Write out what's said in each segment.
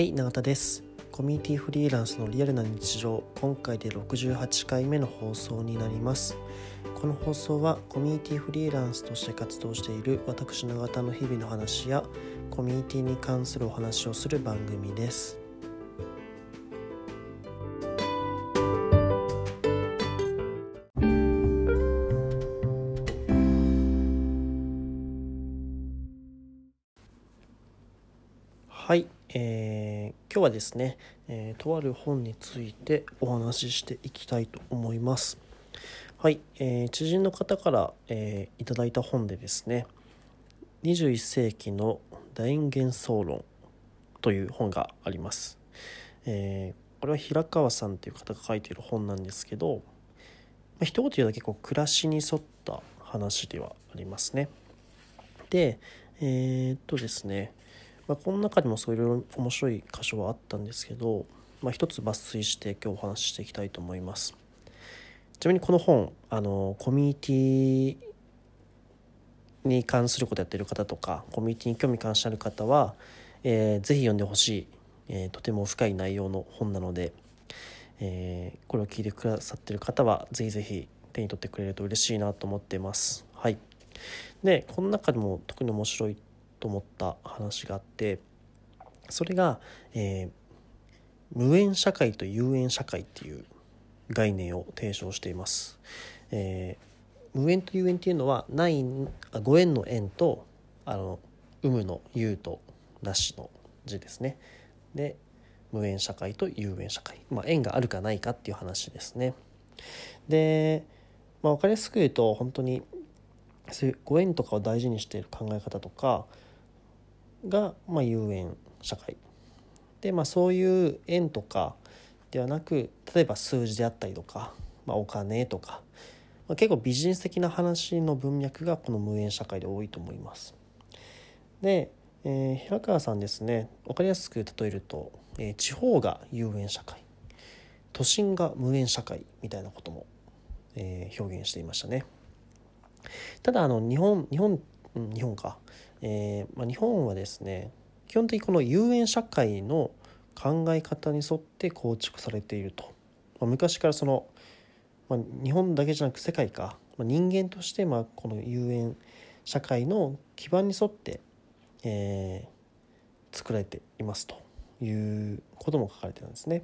はい永田です。コミュニティフリーランスのリアルな日常。今回で68回目の放送になります。この放送はコミュニティフリーランスとして活動している私永田の日々の話やコミュニティに関するお話をする番組です。はい、えー、今日はですね、えー、とある本についてお話ししていきたいと思います。はい、えー、知人の方から、えー、いただいた本でですね、21世紀の楕円幻想論という本があります。えー、これは平川さんという方が書いている本なんですけど、まあ、一言言うと結構暮らしに沿った話ではありますね。で、えー、っとですね、まあ、この中にもそういろいろ面白い箇所はあったんですけど、まあ、一つ抜粋して今日お話ししていきたいと思います。ちなみにこの本あのコミュニティに関することやってる方とかコミュニティに興味関心ある方は、えー、ぜひ読んでほしい、えー、とても深い内容の本なので、えー、これを聞いてくださってる方はぜひぜひ手に取ってくれると嬉しいなと思っています。はい、でこの中でも特に面白いと思った話があってそれが、えー、無縁社会と有縁社会っていう概念を提唱しています。えー、無縁と有縁っていうのはないあご縁の縁とあの有無の有となしの字ですね。で無縁社会と有縁社会、まあ、縁があるかないかっていう話ですね。で、まあ、分かりやすく言うと本当にそういうご縁とかを大事にしている考え方とかが、まあ、有縁社会で、まあ、そういう円とかではなく例えば数字であったりとか、まあ、お金とか、まあ、結構ビジネス的な話の文脈がこの無縁社会で多いと思います。で、えー、平川さんですね分かりやすく例えると、えー、地方が有縁社会都心が無縁社会みたいなことも、えー、表現していましたね。ただあの日本日本日本かえー、まあ、日本はですね基本的にこの有縁社会の考え方に沿って構築されていると、まあ、昔からその、まあ、日本だけじゃなく世界か、ま人間としてまこの有縁社会の基盤に沿って、えー、作られていますということも書かれてるんですね。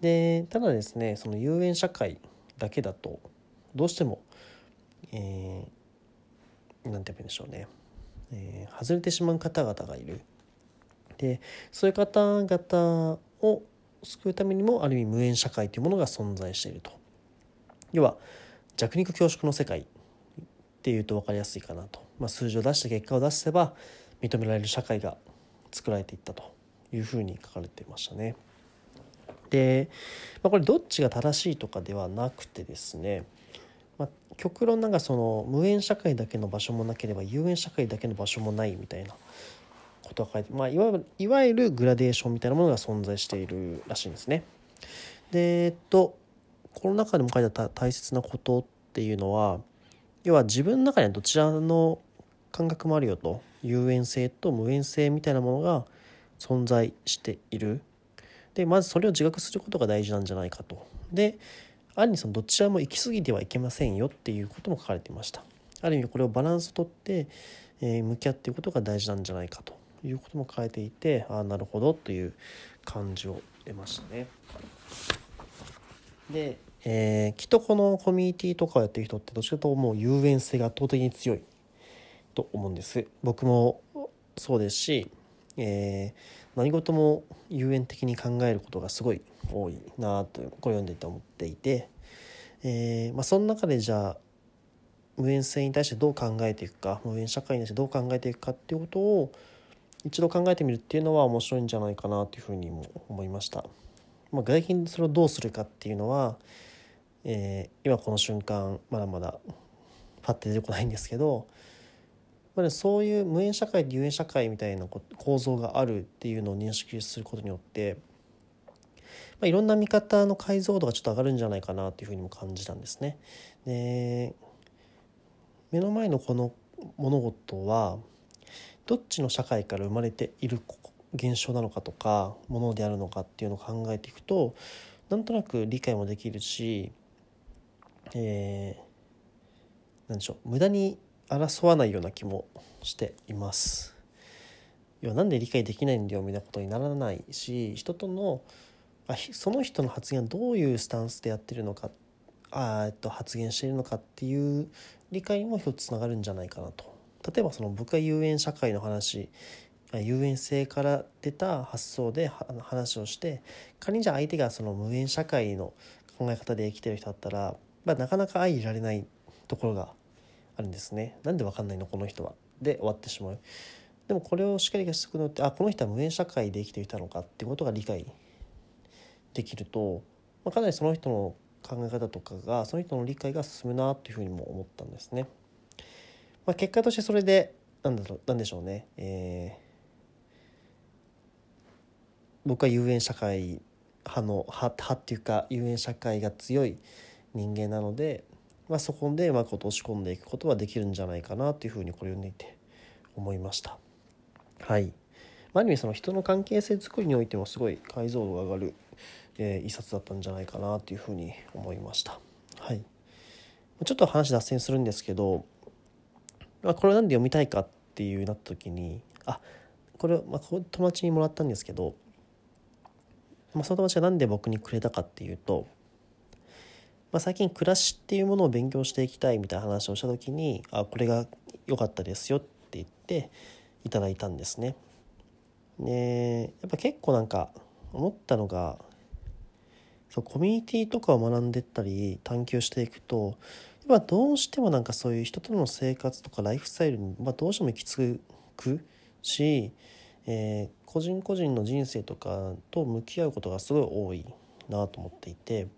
でただですねその有縁社会だけだとどうしても、えー、何て言うんでしょうね、えー、外れてしまう方々がいる。でそういう方々を救うためにもある意味無縁社会というものが存在していると。要は弱肉強食の世界っていうと分かりやすいかなと、まあ、数字を出して結果を出せば認められる社会が作られていったと。いうふうに書かれていましたね。で、まあ、これどっちが正しいとかではなくてですねまあ、極論なんかその無縁社会だけの場所もなければ有縁社会だけの場所もないみたいなことが書いて、まあ、いわゆるいわゆるグラデーションみたいなものが存在しているらしいんですね。でえっとこの中でも書いてた大切なことっていうのは要は自分の中にはどちらの感覚もあるよと有縁性と無縁性みたいなものが存在している。でまずそれを自覚することが大事なんじゃないかと。で暗にそのどちらも行き過ぎてはいけませんよっていうことも書かれていました。ある意味これをバランスとって、え、向き合っていくことが大事なんじゃないかということも書いていてああなるほどという感じを得ましたね。で、えー、きっとこのコミュニティとかをやってる人ってどちらかともう有縁性が圧倒的に強いと思うんです。僕もそうですし、えー、何事も有縁的に考えることがすごい多いなとこれ読んでいて思っていて、えーまあ、その中でじゃあ無縁性に対してどう考えていくか無縁社会に対してどう考えていくかっていうことを一度考えてみるっていうのは面白いんじゃないかなというふうにも思いました。まあ、具体的にそれをどうするかっていうのは、えー、今この瞬間まだまだパッて出てこないんですけど、まあ、そういう無縁社会と有縁社会みたいな構造があるっていうのを認識することによってまあ、いろんな見方の解像度がちょっと上がるんじゃないかなというふうにも感じたんですね。で目の前のこの物事はどっちの社会から生まれている現象なのかとかものであるのかっていうのを考えていくとなんとなく理解もできるし、えー、なんでしょう無駄に争わないような気もしています。要はなんで理解できないんだよみたいなことにならないし人とのあその人の発言どういうスタンスでやってるのかあ、えっと、発言しているのかっていう理解にも一つつながるんじゃないかなと。例えばその僕が有縁社会の話有縁性から出た発想で話をして仮にじゃあ相手がその無縁社会の考え方で生きてる人だったら、まあ、なかなか相入れられないところがあるんですね。なんで分かんないの？この人は。で終わってしまう。でもこれをしっかりしておくのってあこの人は無縁社会で生きていたのかっていうことが理解できると、まあ、かなりその人の考え方とかがその人の理解が進むなっていうふうにも思ったんですね。まあ、結果としてそれでなんだろうなんでしょうね、えー、僕は有縁社会派の派派っていうか有縁社会が強い人間なので、まあ、そこでうまく落とし込んでいくことはできるんじゃないかなというふうにこれを読んでいて思いました。はい、ある意味その人の関係性作りにおいてもすごい解像度が上がる、えー、一冊だったんじゃないかなというふうに思いました。はい、ちょっと話脱線するんですけど、まあ、これなんで読みたいかっていうなった時にあこれ、まあ、友達にもらったんですけどまあ、その友達が何で僕にくれたかっていうと、まあ、最近暮らしっていうものを勉強していきたいみたいな話をした時に「あこれが良かったですよ」って言っていただいたんですね。でやっぱ結構なんか思ったのがそうコミュニティとかを学んでったり探求していくとやっぱどうしてもなんかそういう人との生活とかライフスタイルに、まあ、どうしても行き着くし、えー、個人個人の人生とかと向き合うことがすごい多いなと思っていて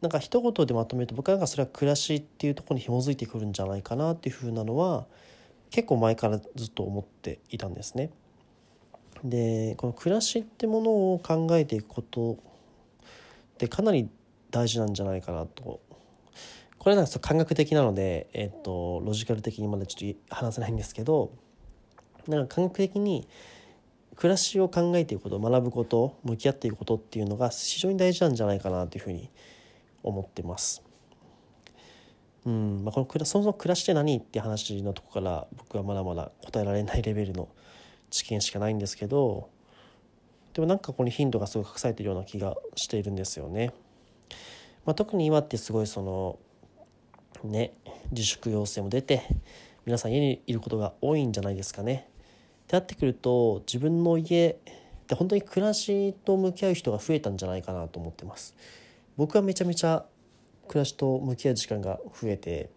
なんか一言でまとめると僕はなんかそれは暮らしっていうところに紐づいてくるんじゃないかなっていうふうなのは結構前からずっと思っていたんですね。でこの暮らしってものを考えていくことってかなり大事なんじゃないかなとこれなんか感覚的なので、えっと、ロジカル的にまだちょっと話せないんですけどなんか感覚的に暮らしを考えていくこと学ぶこと向き合っていくことっていうのが非常に大事なんじゃないかなというふうに思います思ってます。うんまあ、このそもそも暮らしって何って話のとこから僕はまだまだ答えられないレベルの知見しかないんですけどでもなんかここに頻度がすごい隠されてるような気がしているんですよね。まあ、特に今ってすごいそのね自粛要請も出て皆さん家にいることが多いんじゃないですかね。ってなってくると自分の家って本当に暮らしと向き合う人が増えたんじゃないかなと思ってます。僕はめちゃめちゃ暮らしと向き合う時間が増えて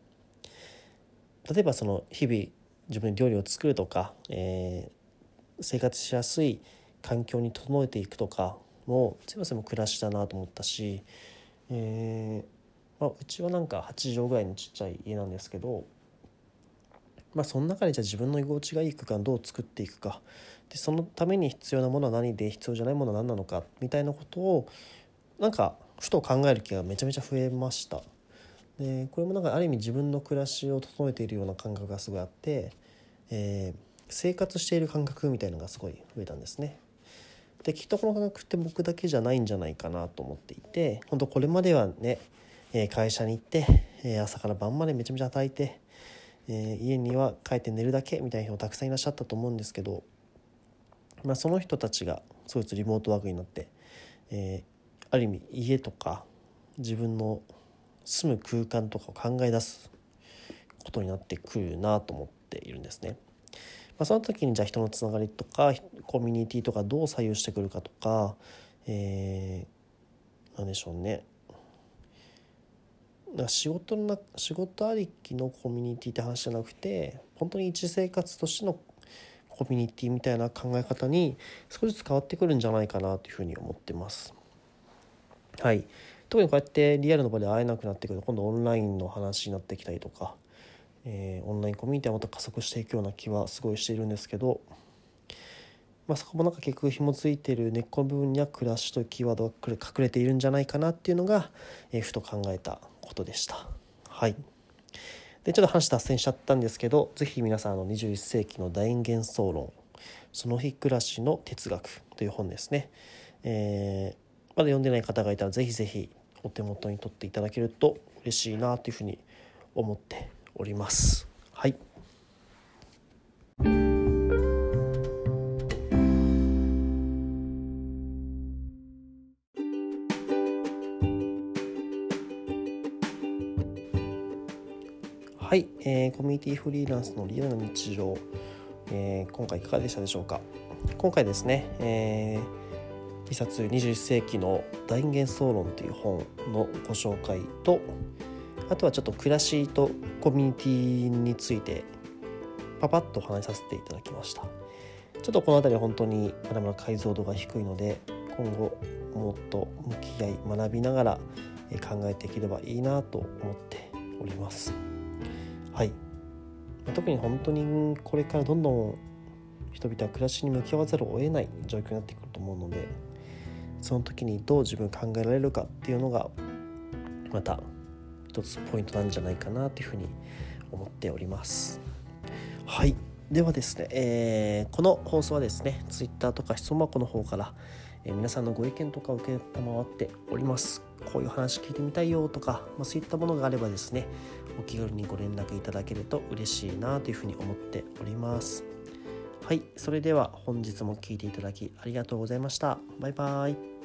例えばその日々自分で料理を作るとか、えー、生活しやすい環境に整えていくとかも全部それも暮らしだなと思ったし、えーまあ、うちはなんか8畳ぐらいのちっちゃい家なんですけどまあ、その中でじゃあ自分の居心地がいい空間どう作っていくか。でそのために必要なものは何で必要じゃないものは何なのかみたいなことをなんかふと考える気がめちゃめちゃ増えました。でこれもなんかある意味自分の暮らしを整えているような感覚がすごいあって、えー、生活している感覚みたいのがすごい増えたんですね。できっとこの感覚って僕だけじゃないんじゃないかなと思っていて本当これまではね会社に行って朝から晩までめちゃめちゃ働いてえ、家には帰って寝るだけみたいな人たくさんいらっしゃったと思うんですけど、まあ、その人たちがそいうリモートワークになって、えー、ある意味家とか自分の住む空間とかを考え出すことになってくるなと思っているんですね。まあ、その時にじゃあ人のつながりとかコミュニティとかどう左右してくるかとか、えー、何でしょうね仕事の仕事ありきのコミュニティって話じゃなくて本当に一生活としてのコミュニティみたいな考え方に少しずつ変わってくるんじゃないかなというふうに思ってます。はい、特にこうやってリアルの場で会えなくなってくると今度オンラインの話になってきたりとか、えー、オンラインコミュニティはまた加速していくような気はすごいしているんですけど、まあ、そこもなんか結局紐付いてる根っこの部分には暮らしというキーワードが隠れているんじゃないかなっていうのが、えー、ふと考えたことでした。はい。でちょっと話脱線しちゃったんですけど是非皆さんあの21世紀の大幻想論その日暮らしの哲学」という本ですね、えー、まだ読んでない方がいたらぜひぜひお手元に取っていただけると嬉しいなというふうに思っております。はい。はい、えー、コミュニティフリーランスのリアルな日常、えー、今回いかがでしたでしょうか？今回ですね、えー、一冊21世紀の大幻想論という本のご紹介とあとはちょっと暮らしとコミュニティについてパパッとお話しさせていただきましたちょっとこの辺りは本当にまだまだ解像度が低いので今後もっと向き合い学びながら考えていければいいなと思っております。はい特に本当にこれからどんどん人々は暮らしに向き合わざるを得ない状況になってくると思うのでその時にどう自分考えられるかっていうのがまた一つポイントなんじゃないかなというふうに思っております。はい。ではですね、えー、この放送はですね Twitter とか質問箱の方から、えー、皆さんのご意見とかを受け賜っております。こういう話聞いてみたいよとか、まあ、そういったものがあればですねお気軽にご連絡いただけると嬉しいなというふうに思っております。はいそれでは本日も聴いていただきありがとうございました。バイバイ。